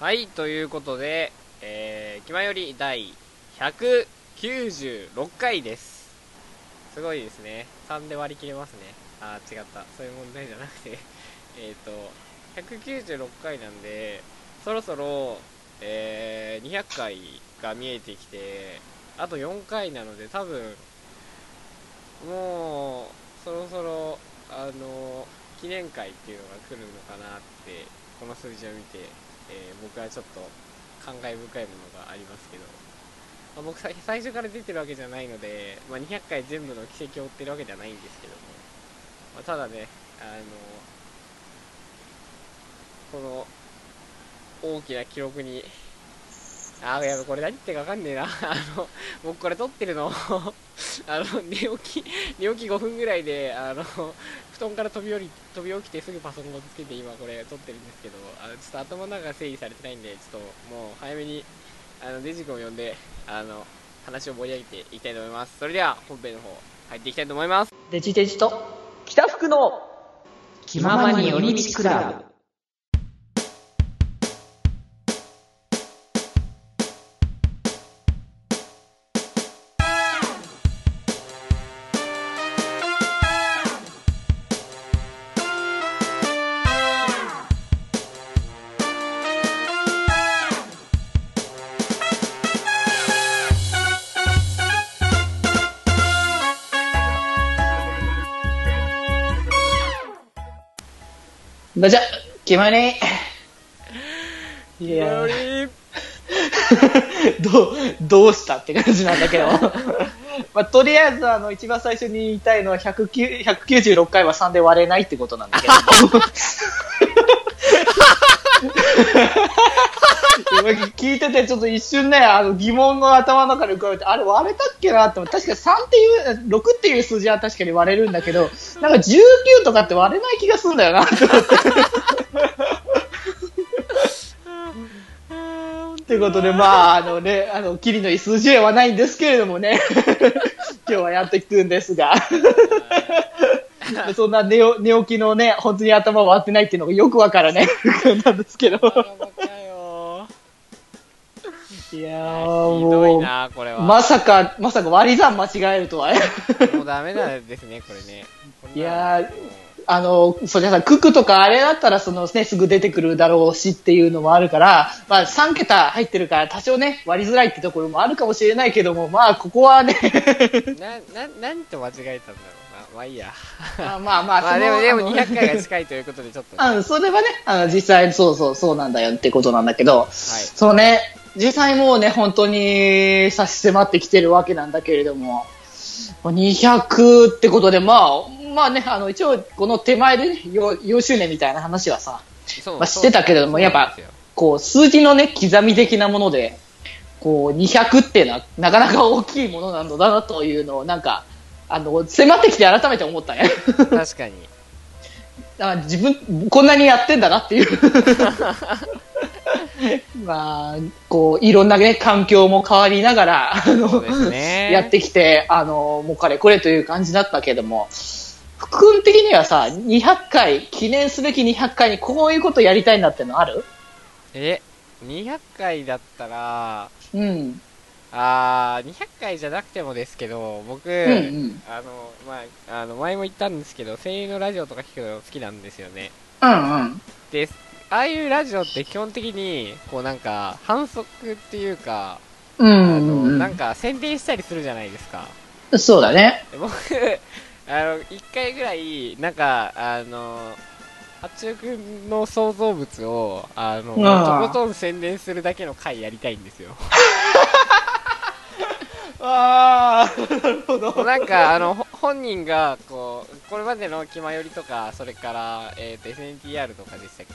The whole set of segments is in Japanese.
はい、ということで、えー、気まより第196回です。すごいですね。3で割り切れますね。あー、違った。そういう問題じゃなくて、えっと、196回なんで、そろそろ、えー、200回が見えてきて、あと4回なので、多分、もう、そろそろ、あの、記念会っていうのが来るのかなって、この数字を見て、えー僕はちょっと感慨深いものがありますけど、まあ僕最初から出てるわけじゃないので、まあ、200回全部の奇跡を追ってるわけじゃないんですけども、まあ、ただね、あの、この大きな記録に、あーやべ、これ何言ってかわかんねえな。あの、僕これ撮ってるの、あの、寝起き、寝起き5分ぐらいで、あの、布団から飛び降り、飛び起きてすぐパソコンをつけて今これ撮ってるんですけど、あのちょっと頭の中が整理されてないんで、ちょっともう早めに、あの、デジ君を呼んで、あの、話を盛り上げていきたいと思います。それでは、本編の方、入っていきたいと思います。デジデジと北福の気ままに寄り道クラブ。まじゃ、気まに。いやー、どう、どうしたって感じなんだけど。まあ、とりあえず、あの、一番最初に言いたいのは、109 196回は3で割れないってことなんだけど。今聞いてて、ちょっと一瞬ね、あの疑問が頭の中で浮かべて、あれ割れたっけなって思って、確か3っていう、6っていう数字は確かに割れるんだけど、なんか19とかって割れない気がするんだよな。って思って。ということで、まあ、あのね、あの、キリのいい数字はないんですけれどもね、今日はやっていくんですが、そんな寝お寝起きのね、本当に頭割ってないっていうのがよくわからね、なんですけど。バカバカよいやひー、どいもう、な、これは。まさか、まさか割り算間違えるとはね。もうダメなんですね、これね。いやーあの、そりゃさ、ククとかあれだったら、そのね、すぐ出てくるだろうしっていうのもあるから、まあ3桁入ってるから多少ね、割りづらいってところもあるかもしれないけども、まあここはね、な、な、なんと間違えたんだろうな。まあいいや。まあまあまあ、まあでも、でもあの200回が近いということで、ちょっと、ね。うん、それはね、あの、実際そうそう、そうなんだよってことなんだけど、はい。そうね、実際もうね、本当に差し迫ってきてるわけなんだけれども、200ってことで、まあ、まあね、あの、一応、この手前でね、4, 4周年みたいな話はさ、まあ知ってたけれどもやっぱこう、数字のね、刻み的なもので、こう、200っていうのは、なかなか大きいものなのだなというのを、なんか、あの、迫ってきて改めて思ったね。確かに。あ自分、こんなにやってんだなっていう。まあ、こう、いろんなね、環境も変わりながら、あの、ね。やってきて、あの、もうかれこれという感じだったけども、福君的にはさ、200回、記念すべき200回にこういうことやりたいんだってのある？え、200回だったら、うん。あー、200回じゃなくてもですけど、僕、うんうん。あの、まあ、あの、前も言ったんですけど、声優のラジオとか聞くの好きなんですよね。うんうん。で、ああいうラジオって基本的に、こうなんか、反則っていうか、うあんの、うんなんか宣伝したりするじゃないですか。うん。そうだね。で僕、あの、一回ぐらい、なんか、あの、八中くんの創造物を、あの、とことん宣伝するだけの回やりたいんですよ。ああ、なるほど。なんか、あの、ほ本人が、こう、これまでの気まよりとか、それから、えっ、と、SNTR とかでしたっ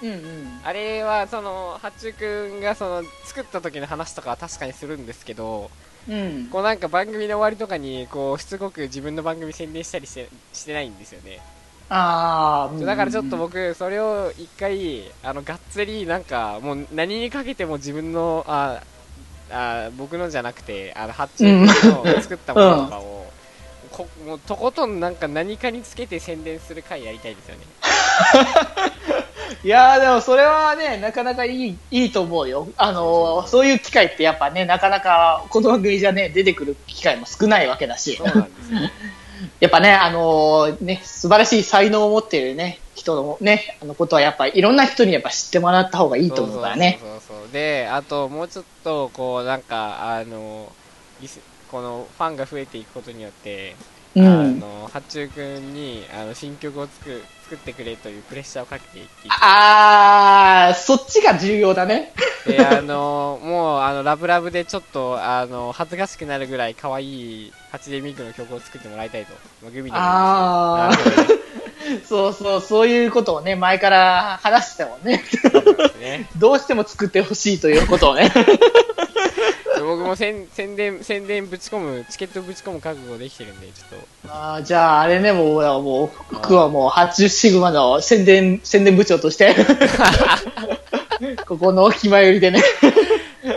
け？うんうん。あれは、その、八中くんが、その、作った時の話とかは確かにするんですけど、うん。こうなんか番組の終わりとかに、こう、しつこく自分の番組宣伝したりしてしてないんですよね。ああ、だからちょっと僕、それを一回、あの、がっつり、なんか、もう何にかけても自分の、あ、あ僕のじゃなくて、あの、発注の作ったものとかを、こもうとことんなんか何かにつけて宣伝する回やりたいですよね。いやーでもそれはね、なかなかいい、いいと思うよ。あのーそういう機会ってやっぱね、なかなかこの番組じゃね、出てくる機会も少ないわけだしそう、なんですよ。やっぱね、あのーね、素晴らしい才能を持っているね、人のね、あのことはやっぱいろんな人にやっぱ知ってもらった方がいいと思うからね。そうそうそうそうであともうちょっとこうなんかあのこのファンが増えていくことによって、あん。の八中君にあの新曲を作る作ってくれというプレッシャーをかけていきあー、そっちが重要だね。であのもうあのラブラブでちょっとあの恥ずかしくなるぐらい可愛い八でミクの曲を作ってもらいたいと、まあ、グミあーなるほど ねそうそう、そういうことをね、前から話してたもんね。ね どうしても作ってほしいということをね。僕も宣宣伝宣伝ぶち込むチケットぶち込む覚悟できてるんでちょっとあーじゃあ、あれね、もう、もう、僕はもう、80シグマの宣伝、宣伝部長として、ここの気前よりでね。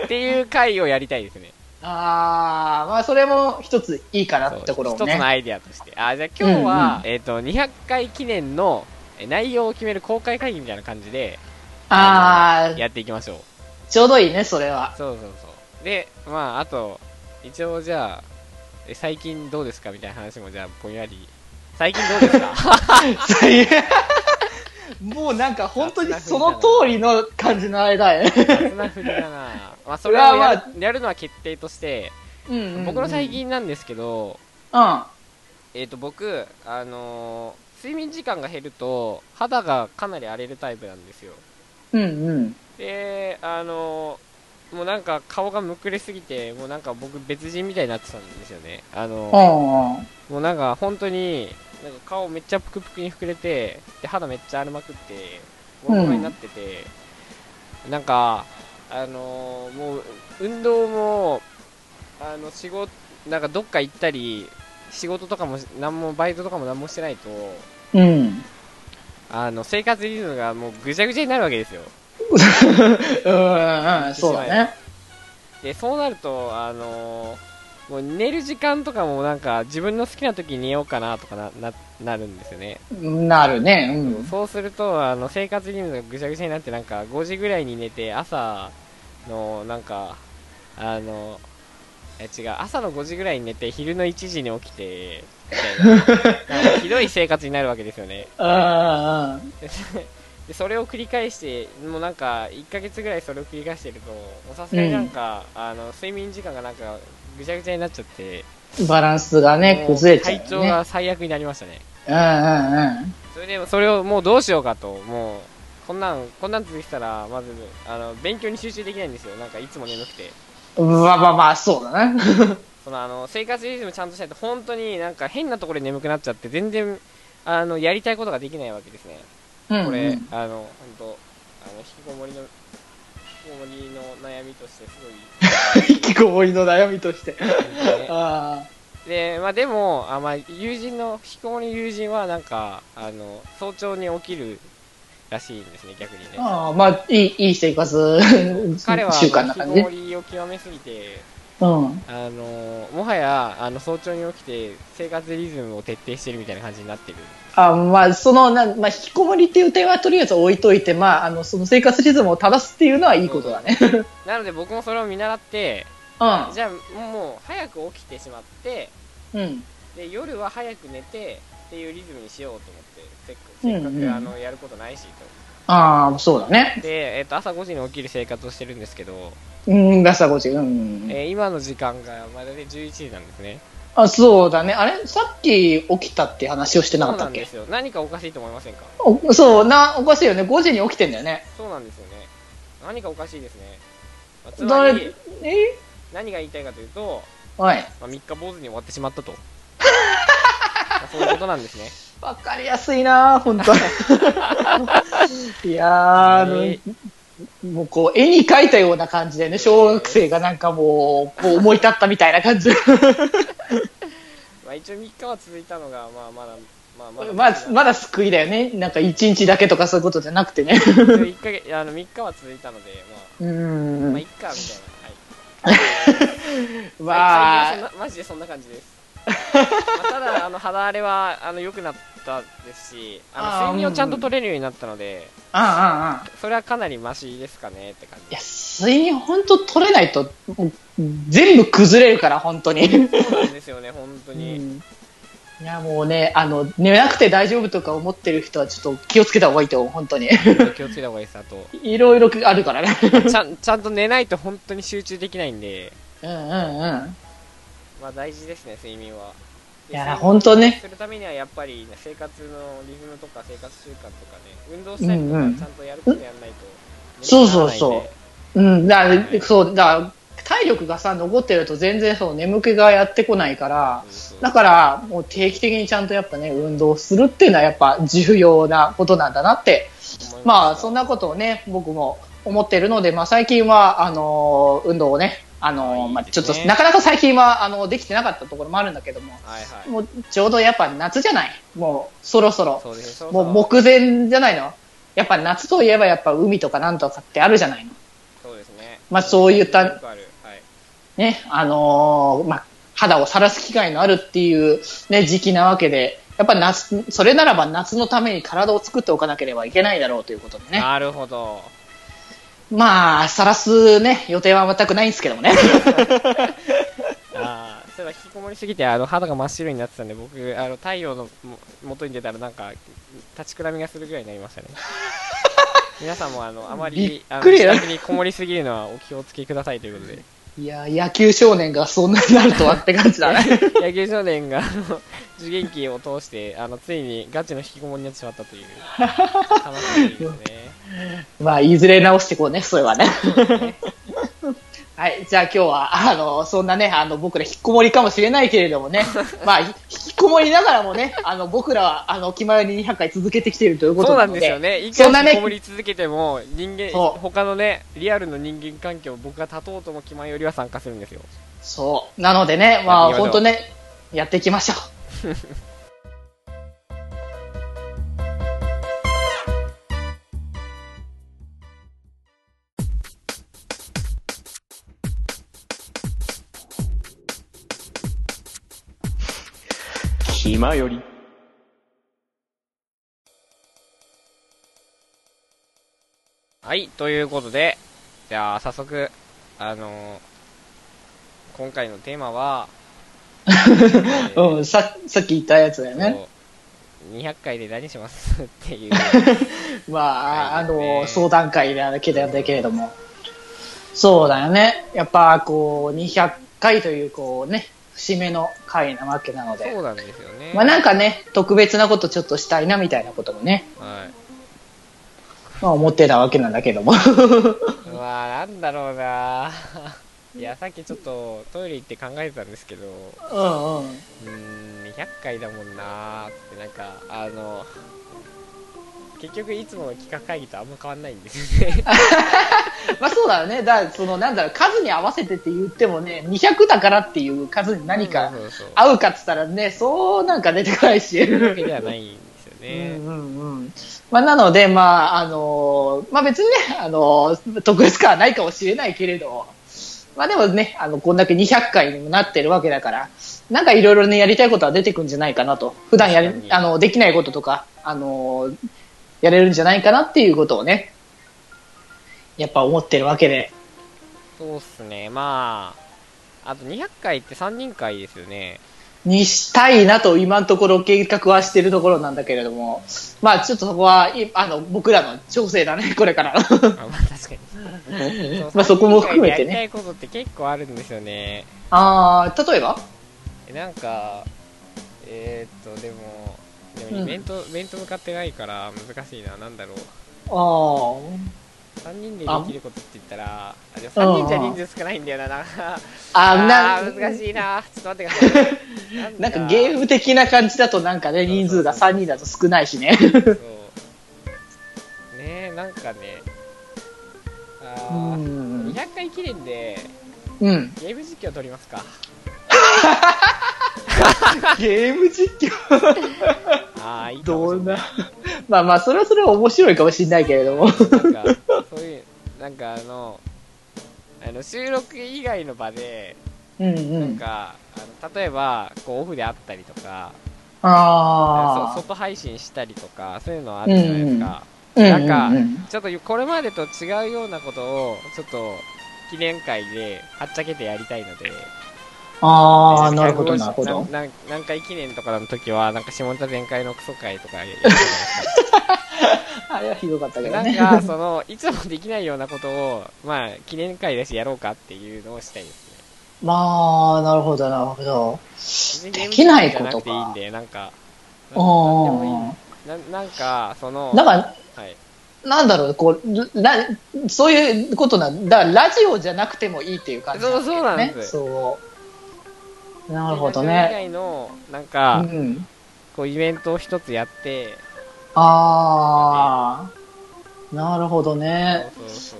っていう回をやりたいですねあー、まあ、それも一ついいかなってところ一つのもね。アイデアとして。あ、じゃあ今日は、うんえっ、と、200回記念のえ内容を決める公開会議みたいな感じで、あー、やっていきましょう。ちょうどいいね、それは。そうそうそう。で、まあ、あと、一応じゃあ、え最近どうですか？みたいな話もじゃあ、ぼんやり。最近どうですか？最悪もうなんか本当にその通りの感じのあれだよね。雑な振りだなまあ、それをやまやるのは決定として、うんうんうん僕の最。近なんですけど、うん。えっ、と、僕、あのー睡眠時間が減ると、肌がかなり荒れるタイプなんですよ。うんうん。で、あの、もうなんか顔がむくれすぎて、もうなんか僕別人みたいになってたんですよね。あの、うんうん。もうなんか本当に、なんか顔めっちゃぷくぷくに膨れて、で、肌めっちゃ荒れまくって、ボロボロになってて、なんか、あのもう運動も、あの、仕事、なんかどっか行ったり、仕事とかも、なんも、バイトとかもなんもしてないと、うん。あの、生活リズムがもうぐちゃぐちゃになるわけですよ。うん、そうだね。でそうなると、あのーもう寝る時間とかもなんか自分の好きな時に寝ようかなとかなななるんですよね、なるね。うん。そうするとあの生活リズムがぐちゃぐちゃになってなんか5時ぐらいに寝て朝のなんかあのえ違う朝の5時ぐらいに寝て昼の1時に起きてみたいななんかひどい生活になるわけですよねあででそれを繰り返してもうなんか1ヶ月ぐらいそれを繰り返してるとさすがになんか、あの睡眠時間がなんかぐちゃぐちゃになっちゃってあ、バランスがね、崩れちゃね。体調が最悪になりましたねうんうんうん。それでそれをもうどうしようかともうこんなんこんなん続いてたらまずあの勉強に集中できないんですよなんかいつも眠くてまあまあまあ、そうだね。そのあの生活リズムちゃんとしないと本当になんか変なところで眠くなっちゃって全然あのやりたいことができないわけですねうんこれ、うんあの、本当あの、引きこもりの、引きこもりの悩みとしてすごい、引きこもりの悩みとして。ね あで、まあでも、あまあ、友人の、引きこもりの友人はなんか、あの、早朝に起きるらしいんですね、逆にねあ。。ああ、まあ、いい、いい生活彼は、習慣な引き。こもりを極めすぎて、うん。あの、もはや、あの、早朝に起きて、生活リズムを徹底してるみたいな感じになってる。あまあ、その、なまあ、引きこもりっていう点はとりあえず置いといて、まあ、あの、その生活リズムを正すっていうのはいいことだね。なので僕もそれを見習って、うじゃあ、もう、早く起きてしまって、ん。うん。で夜は早く寝てっていうリズムにしようと思ってせっかく、うんあのやることないしああ、そうだねと。で、えっと朝5時に起きる生活をしてるんですけど、うん、朝5時。うん。えー今の時間がまだで11時なんですねあ、そうだね。あれ？さっき起きたって話をしてなかったっけ？そうなんですよ何かおかしいと思いませんか？おそう、な、おかしいよね。5時に起きてんだよね。そうなんですよね何かおかしいですね、まあつま誰り、え？何が言いたいかというと、はい。まあ、3日坊主に終わってしまったと まあそういうことなんですねわかりやすいな本当 いやー、あのねもうこう、絵に描いたような感じでね、小学生がなんかもう、こう思い立ったみたいな感じ。まあ一応3日は続いたのがまあまだまあまだまあ、まだ救いだよね。なんか1日だけとかそういうことじゃなくてね。一応一ヶ月あの3日は続いたのでまあうーまあ、いんっ。か、みたいな。はい。まあはそんな、マジでそんな感じです。まあ、ただ、あの、肌荒れは、あの、良くなっったですしあの睡眠をちゃんと取れるようになったので、ああ、ああ、それはかなりマシですかねって感いや、じ睡眠本当取れないと、全部崩れるから、本当に。そうなんですよね本当うに、んいや、もうね、あの、寝なくて大丈夫とか思ってる人はちょっと気をつけた方がいいと思う、本当に。気をつけた方がいいですあといろいろあるからね。ちゃんちゃんと寝ないと本当に集中できないんでうんうんうん。まあ大事ですね睡眠はでいや本当ね。するためにはやっぱり、ね、生活のリズムとか生活習慣とかね運動したりとかうんうんちゃんとやることやんないと、そうそうそう眠くならないんで。うん、だから、はいそう、だから、体力がさ、残ってると全然そう、眠気がやってこないから、そうそうだから、もう定期的にちゃんとやっぱね、運動するっていうのはやっぱ重要なことなんだなって、まあ、そんなことをね、僕も思ってるので、まあ最近は、あのー運動をね、あのーまあちょっと、なかなか最近は、あの、できてなかったところもあるんだけども、はいはい。もうちょうどやっぱ夏じゃない。もう、そろそろ。そうですねもう目前じゃないの。やっぱ夏といえばやっぱ海とかなんとかってあるじゃないの。そうですね。まあそういったはい。ね、あのーまあ、肌を晒す機会のあるっていう、ね、時期なわけで、やっぱ夏、それならば夏のために体を作っておかなければいけないだろうということでね。なるほどまあ、晒すね、予定は全くないんですけどもね。ああそういえば引きこもりすぎてあの肌が真っ白になってたんで僕あの太陽のも元に出たらなんか立ちくらみがするぐらいになりましたね。皆さんもあのあまりあの自宅にこもりすぎるのはお気をつけくださいということで。いや、野球少年がそんなになるとはって感じだね。野球少年があの受験期を通してあのついにガチの引きこもりになってしまったという。悲しいですね まあ、いずれ直していこうね、それはね。はい。じゃあ今日は、あの、そんなね、あの、僕ら引きこもりかもしれないけれどもね、まあ、引きこもりながらもね、あの、僕らは、あの、気まより200回続けてきているということそうな。んですよね。いくら引きこもり続けても、人間、他のね、リアルの人間関係を僕が立とうとも気前よりは参加するんですよ。そう。なのでね、まあ、本当ね、やっていきましょう。暇よりはい、ということで、じゃあ、早速、あのー今回のテーマは、え ーうん、さ、さっき言ったやつだよね。そう200回で何しますっていう。まあ、あの、相談会だけだけれども。そうだよね。やっぱ、こう、200回という、こうね、節目の回なわけなので。そうなんですよね。まあなんかね、特別なことちょっとしたいなみたいなこともね、はい。まあ思ってたわけなんだけども。うわーなんだろうないや、さっきちょっとトイレ行って考えてたんですけど、うんうん。うーん、200回だもんなーって、なんか、あの、結局いつもの企画会議とあんま変わんないんですよね。まあそうだよね。だそのなんだろう、数に合わせてって言ってもね、200だからっていう数に何か。合うかっつったらね、そうなんか出てこないし。わけではないんですようんね。うんうん。まあなので、まああのまあ別にね、あの特別感はないかもしれないけれど、まあでもね、あの、こんだけ200回にもなってるわけだから、なんかいろいろね、やりたいことは出てくるんじゃないかなと。普段やり、あの、できないこととか、あのやれるんじゃないかなっていうことをね、やっぱ思ってるわけで。そうっすね。まあ、あと200回って3人会ですよね。にしたいなと今のところ計画はしてるところなんだけれども、まあちょっとそこは、いあの、僕らの調整だね、これから。あまあ確かに。まあそこも含めてねやりたいことって結構あるんですよね。あー、例えば？えなんか、えー、っと、でも、でもうんイベント、イベント向かってないから難しいな。なんだろう。あー。3人でできることって言ったら、あ、でも3人じゃ人数少ないんだよな。なんかあー、あなー、難しいな。ちょっと待ってください。なんかゲーム的な感じだとなんかね、人数が3人だと少ないしね。そう。ねえ、なんかね、あうー、ん。200回記念でうん。ゲーム実況撮りますか。ゲーム実況あー、いいかもしれない。どうな。まあまあ、それはそれは面白いかもしれないけれども。なんか、そういう、なんかあの、あの収録以外の場で、うんうなんん。か、あの例えば、こうオフであったりとか、あそ外配信したりとかそういうのあるじゃないですか、あ。うんなんかうんうんちょっとこれまでと違うようなことをちょっと記念会ではっちゃけてやりたいのでああ、なるほど、なるほど。なな何回記念とかの時はなんか下ネタ全開のクソ会とかやりたいじゃないですかあれはひどかったけどなね。んか、その、いつもできないようなことを、まあ、記念会だしやろうかっていうのをしたいですね。まあ、なるほど、なるほど。でできないことかいいんで、なんか、ななんななんか、その、だから、はい。なんだろう、こう、らそういうことなんだ。から、ラジオじゃなくてもいいっていう感じそうそうなんですそう。なるほど以ね。外の、なんうか、ん。こう、イベントを一つやって、ああ、なるほどそうね。そうそ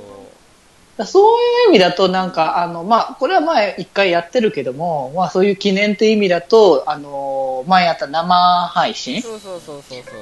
う。そういう意味だと、なんか、あの、まあ、これは前一回やってるけども、まあ、そういう記念って意味だと、あの、前やった生配信そうそうそうそうそう。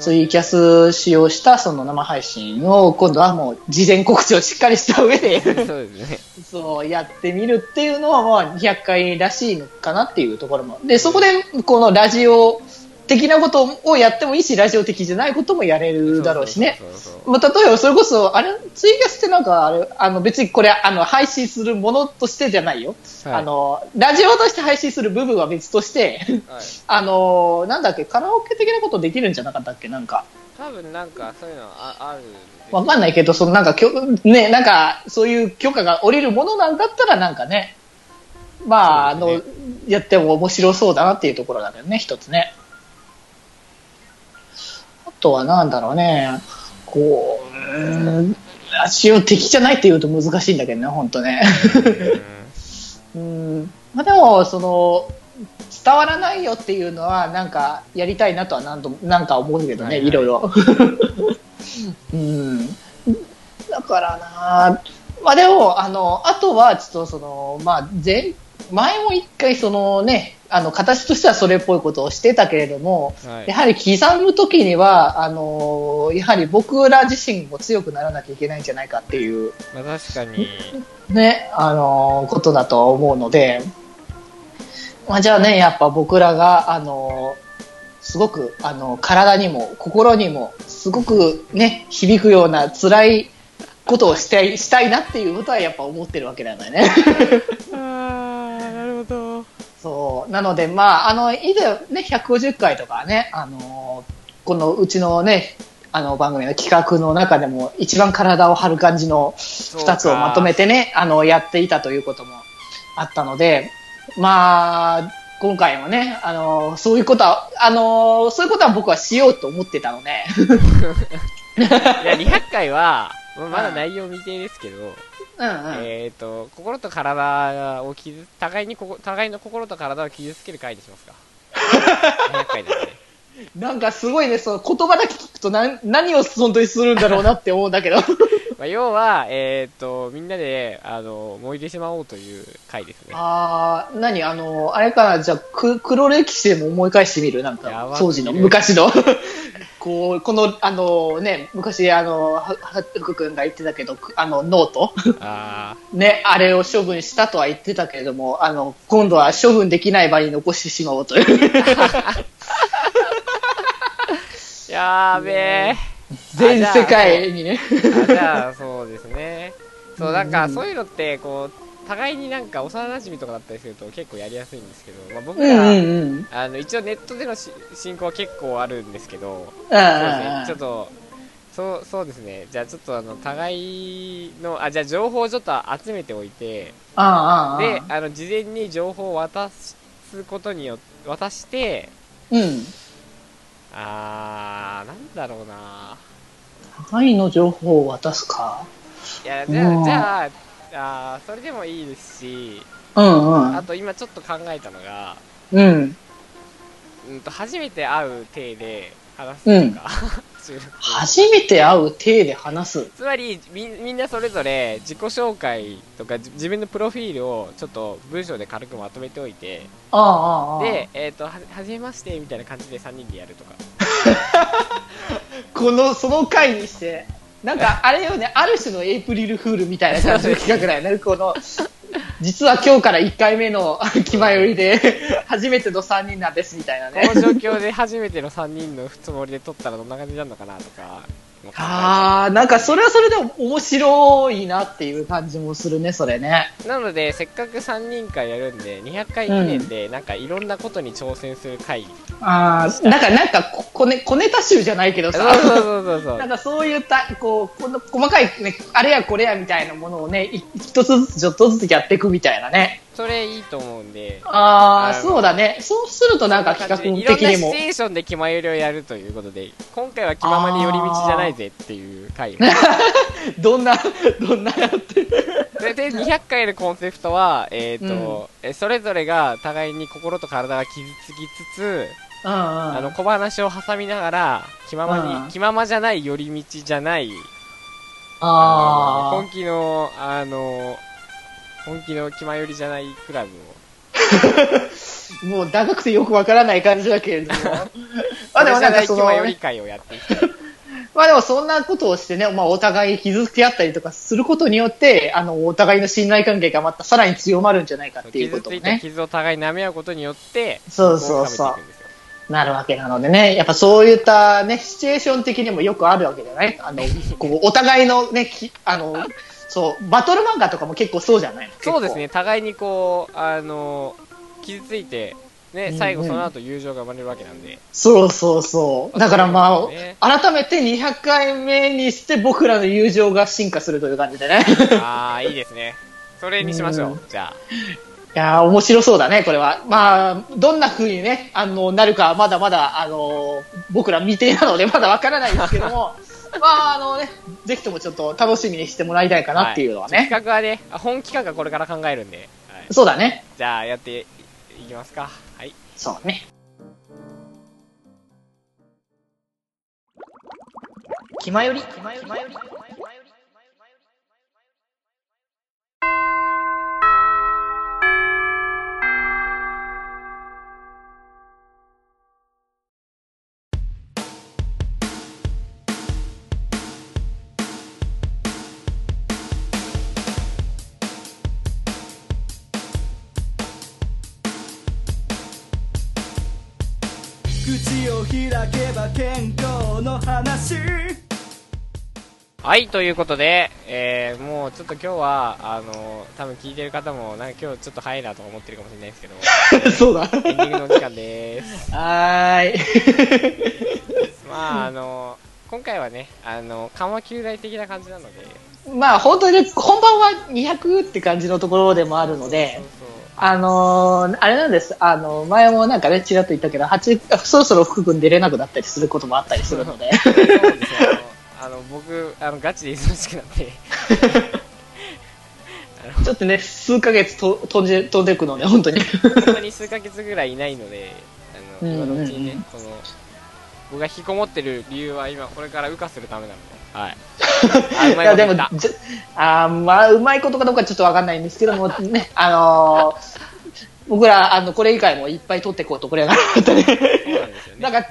ツイキャス使用したその生配信を今度はもう事前告知をしっかりした上でそうですね。そうやってみるっていうのはまあ200回らしいのかなっていうところも。で、そこでこのラジオ的なことをやってもいいし、ラジオ的じゃないこともやれるだろうしね。まあ、例えばそれこそ、あれ、ツイキャスってなんか、あれ、あの別にこれ、あの、配信するものとしてじゃないよ。はいあの、ラジオとして配信する部分は別として、はい。あの、なんだっけ、カラオケ的なことできるんじゃなかったっけなんか。多分なんか、そういうのああるわかんないけど、そのなんかね、なんか、そういう許可が下りるものなんだったらなんかね、まあ、あのやっても面白そうだなっていうところだけどね、一つね。あとはなんだろうね、こう、うーん、ラジオ的じゃないって言うと難しいんだけどね、本当ね。うん。まあでも、その、伝わらないよっていうのは、なんか、やりたいなとはなんと、なんか思うけどね、はいはいいろいろ。うん。だからなまあでも、あの、あとは、ちょっとその、まあ、前、前も一回そのね、あの、形としてはそれっぽいことをしてたけれども、はいやはり刻むときには、あの、やはり僕ら自身も強くならなきゃいけないんじゃないかっていう、まあ確かに、ね、あの、ことだとは思うので、まあ、じゃあね、やっぱ僕らが、あの、すごく、あの、体にも心にも、すごくね、響くような辛いことをしたい、したいなっていうことはやっぱ思ってるわけなんだよね。そう。なので、まあ、あの、以前ね、150回とかね、あの、このうちのね、あの番組の企画の中でも一番体を張る感じの二つをまとめてね、あの、やっていたということもあったので、まあ、今回もね、あの、そういうことは、あの、そういうことは僕はしようと思ってたので、いや、200回は、まあまだ内容未定ですけど、うんうん。えっ、と、心と体を傷、互いにここ、互いの心と体を傷つける回にしますか？200回ですね。なんかすごいね、その言葉だけ聞くと何何を本当にするんだろうなって思うんだけど。まあ、要は、えっ、と、みんなで、あの、燃えてしまおうという回ですね。あー、何？あの、あれかな、じゃあ、く黒歴史でも思い返してみる？なんか、当時の、昔の。こう、この、あのね、昔、あの、福くんが言ってたけど、くあの、ノートあ ね、あれを処分したとは言ってたけれども、あの、今度は処分できない場に残してしまおうという。ー。やーべえ。全世界にね。あじゃあ、そうですね。そう、なんか、そういうのって、こう、互いになんか幼馴染とかだったりすると結構やりやすいんですけど、まあ、僕ら、うんうんうん。あの、一応ネットでのし進行は結構あるんですけど、そうですね、ちょっと、そう、そうですね。じゃあちょっとあの、互いの、あ、じゃあ情報をちょっと集めておいて、あ。で、あの、事前に情報を渡すことによって、渡して、うん。あー、なんだろうな互いの情報を渡すか。いや、じゃうんあ、じゃあ、あーそれでもいいですし、うんうんあ。と今ちょっと考えたのが、うん。うんと、初めて会う体で話すとか、収録初めて会う体で話す？つまりみ、みんなそれぞれ自己紹介とかじ自分のプロフィールをちょっと文章で軽くまとめておいて、ああ、ああ。で、えっ、とは、はじめましてみたいな感じで3人でやるとか。この、その回にして、なんか、あれよね、ある種のエイプリルフールみたいな感じの企画だよね。この、実は今日から1回目の 気前よりで、初めての3人なんですみたいなね。この状況で初めての3人のつもりで撮ったらどんな感じなのかなとか。あー、なんかそれはそれで面白いなっていう感じもするね、それね。なので、せっかく3人会やるんで、200回記念で、なんかいろんなことに挑戦する回。あー、なんか、なんかこ、こね、小ネタ集じゃないけどそうさ。そうそうそうそうなん。かそういった、こう、この細かいね、あれやこれやみたいなものをね、い一つずつちょっとずつやっていくみたいなね。それいいと思うんで。あー、あのそうだね。そうするとなんか企画的にいろんなシチもュ。エーションで気まよりをやるということで、今回は気ままに寄り道じゃないぜっていう回を。どんな、どんなやってる？それで200回のコンセプトは、えっ、と、えそれぞれが互いに心と体が傷つきつつ、うんうん。あの小話を挟みながら、気ままに、うん気ままじゃない寄り道じゃない、あ本気の、あの、本気の気まよりじゃないクラブを。ー、もう長くてよくわからない感じだけれども。まあでもなんかそのより会をやっていきたい。まあでもそんなことをしてね、まあお互い傷つき合ったりとかすることによって、あの、お互いの信頼関係がまたさらに強まるんじゃないかっていう傷ついたことをね、傷を互い舐め合うことによって、そうそうそうなるわけなのでね、やっぱそういったね、シチュエーション的にもよくあるわけじゃない？あの、こう、お互いのね、きあの、そう、バトル漫画とかも結構そうじゃないそうです。ね、互いにこう、あの、傷ついて、ね、うん最後その後友情が生まれるわけなんで。そうそうそう。だからまそうですねあ、改めて200回目にして僕らの友情が進化するという感じでね。ああ、いいですね。それにしましょうう。じゃあ。いやー、面白そうだね、これは。まあ、どんな風にね、あの、なるか、まだまだ、あの、僕ら未定なので、まだわからないんですけども、まあ、あのね、ぜひともちょっと楽しみにしてもらいたいかなっていうのはね。企画はね、あ本企画はこれから考えるんで。はい、そうだね。じゃあ、やっていきますか。はい。そうね。気まより、気まより、気まより。口を開けば健康の話はい、ということで、えー、もうちょっと今日は、あの、多分聞いてる方も、なんか今日ちょっと早いなとか思ってるかもしれないですけど、そうだ。エンディングのお時間です。はーい。まあ、あの、今回はね、あの、緩和球大的な感じなので、まあ、本当にね、本番は200って感じのところでもあるのでそう、あのーあれなんです。あの、前もなんかね、ちらっと言ったけど、8、そろそろ福君出れなくなったりすることもあったりするので。そう。そうですよ。あの、僕、あの、ガチで忙しくなって、ちょっとね、数ヶ月と飛んで、飛んでいくので、本当に。本当に数ヶ月ぐらいいないので、あの、うん今のうちにねこの、僕が引きこもってる理由は今、これから羽化するためなので、はい。い いや、でもあーまあ、うまいことかどうかちょっとわかんないんですけども、ね、あのー僕ら、あの、これ以外もいっぱい取っていこうと、これがなかったね。そうなんですよね。だから、で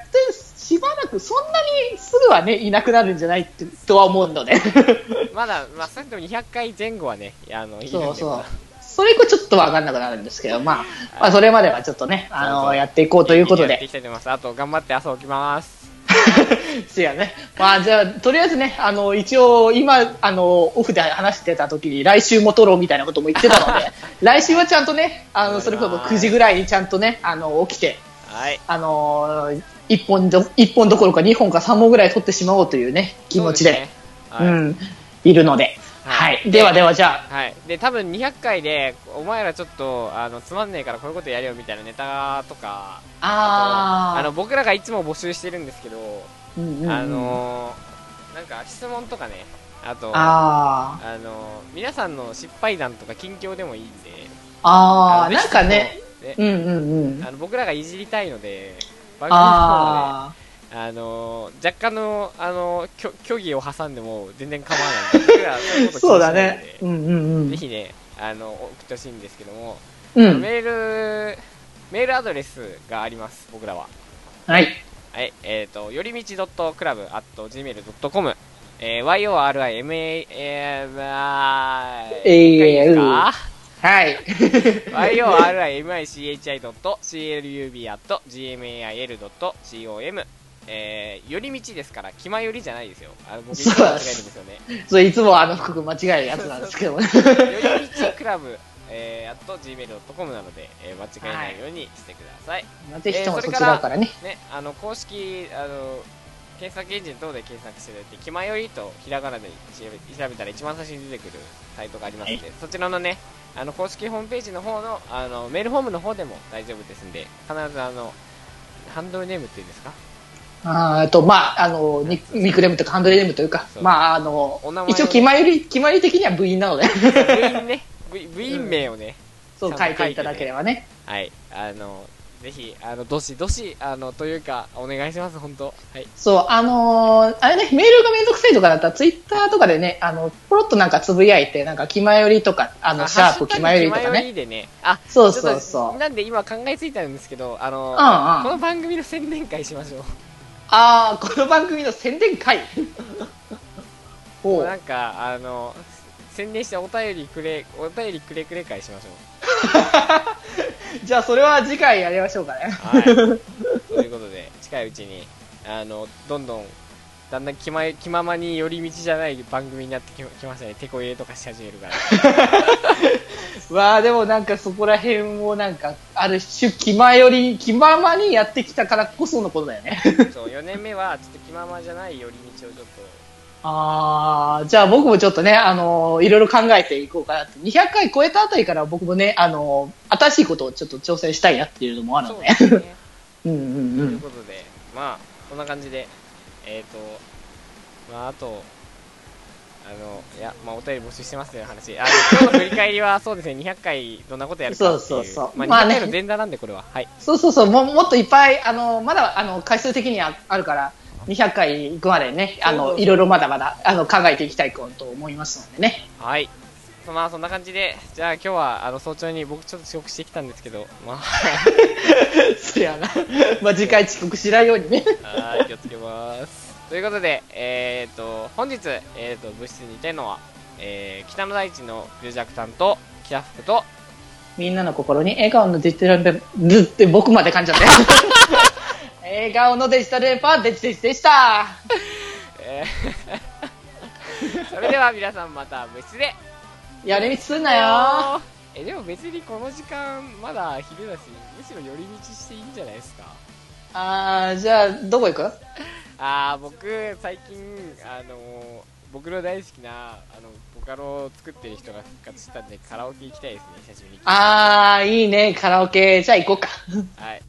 しばらく、そんなにすぐはね、いなくなるんじゃないってとは思うので。まだ、まあ、少なくとも200回前後はね、あの、そうそう。それ以降ちょっとわかんなくなるんですけど、まあ、まあ、それまではちょっとね、あのそうそうやっていこうということでやっていき。たいと思います。あと、頑張って朝起きます。せやね。まあ、じゃあ、とりあえずね、あの、一応、今、あの、オフで話してた時に、来週も撮ろうみたいなことも言ってたので、来週はちゃんとね、あの、それこそ9時ぐらいにちゃんとね、あの、起きて、はい。あのー一本ど、一本どころか二本か三本ぐらい撮ってしまおうというね、気持ちで、そうすねはい。うん、いるので。ははい。い。ではでは、じゃあ、はい。で、多分200回で、お前らちょっと、あの、つまんねえからこういうことやるよみたいなネタとか、あー、あの、僕らがいつも募集してるんですけど、うんうんうん。あのー、なんか質問とかね、あと、あのー、皆さんの失敗談とか近況でもいいんで、あー、のなんかね、、ぜひとうんうんうん。あの僕らがいじりたいので、番組の方はね、ああのー、若干の、あのー、虚偽を挟んでも全然構わないんで、僕らはそういうこー、とそうだ気にしないので。ねうんうんうん。ぜひね、あの、送ってほしいんですけども、うん。メール、メールアドレスがあります、僕らは。はい。はい、えっ、ー、と、よりみち .club.gmail.com、えー、yorima, えー、まあ、えーいいですかはい。yorimichi.club.gmail.com えー、寄り道ですから、気まよりじゃないですよ。あの、僕、間違えるんですよね。それいつもあの福君間違えるやつなんですけどね。寄り道クラブ、えー、あと gmail.com なので、えー、間違えないようにしてください。まあぜひともそちらからね。ね、あの、公式、あの、検索エンジン等で検索していただいて、気まよりとひらがなで調べ調べたら一番最初に出てくるサイトがありますので、そちらのね、あの、公式ホームページの方の、あの、メールフォームの方でも大丈夫ですんで、必ずあの、ハンドルネームっていうんですか？あと、まあ、あの、ニニックネームとかハンドルネームというかまあ、あの一応決まり、決まり的には部員なので、部員ね、部部員名をね、そう書いていただければね。はい、あの、ぜひ、あの、どしどし、あの、というか、お願いします、本当。はい。そう、あのーあれね、メールがめんどくさいとかだったら、ツイッターとかでね、あの、ポロッとなんかつぶやいて、なんか、気まよりとか、あの、あシャープ気まよりとかね。りでね、あ、そうそうそう。なんで今考えついたんですけど、あの、うんうん。この番組の宣伝会しましょう。あー、この番組の宣伝会。ほうなんか、あの、宣伝してお便りくれ、お便りくれくれ会しましょ じゃあ、それは次回やりましょうかね。う。はい。ということで、近いうちに、あの、どんどん、だんだん気ま気ままに寄り道じゃない番組になってききましたね。テこ入れとかし始めるから。わあでもなんかそこら辺もなんか、ある種気まより、気ままにやってきたからこそのことだよね。そう、4年目は、ちょっと気ままじゃない寄り道をちょっと、ああ、じゃあ僕もちょっとね、あのいろいろ考えていこうかなって。200回超えたあたりから僕もね、あの新しいことをちょっと挑戦したいなっていうのもあるので。そうですね。うんうんとう。いうんことで、まあ、こんな感じで、えっ、ー、と、まあ、あと、あの、いや、まあ、お便り募集してますという話。あの、今日の振り返りは、そうですね、200回どんなことやるかっていう。そうそうそうまあ、200まあね回の前座なんで、これは。はい。そうそうそう、ももっといっぱい、あのまだあの回数的にはあるから、200回行くまでね、あのいろいろまだまだあの考えていきたいと思いますのでね。はい。まあ、そんな感じで、じゃあ今日は、あの、早朝に僕ちょっと遅刻してきたんですけど、ま そやな。まあ次回遅刻しないようにね。あ、はい、気をつけます。ということで、えっ、ー、と、本日、えっ、と、部室にいたいのは、えー、北の大地の龍弱さんと、北福と、みんなの心に笑顔のデジタルレずって僕まで噛んじゃって。笑顔のデジタルレパーデジデジでした。えー それでは皆さんまた部室でやり道すんなよ。えでも別にこの時間まだ昼だしむしろ寄り道していいんじゃないですかあー、じゃあ、どこ行く？あー僕最近あのー僕の大好きなあのボカロを作ってる人が復活したんでカラオケ行きたいですね久しぶりにあー、いいね、カラオケ。じゃあ行こうか。はい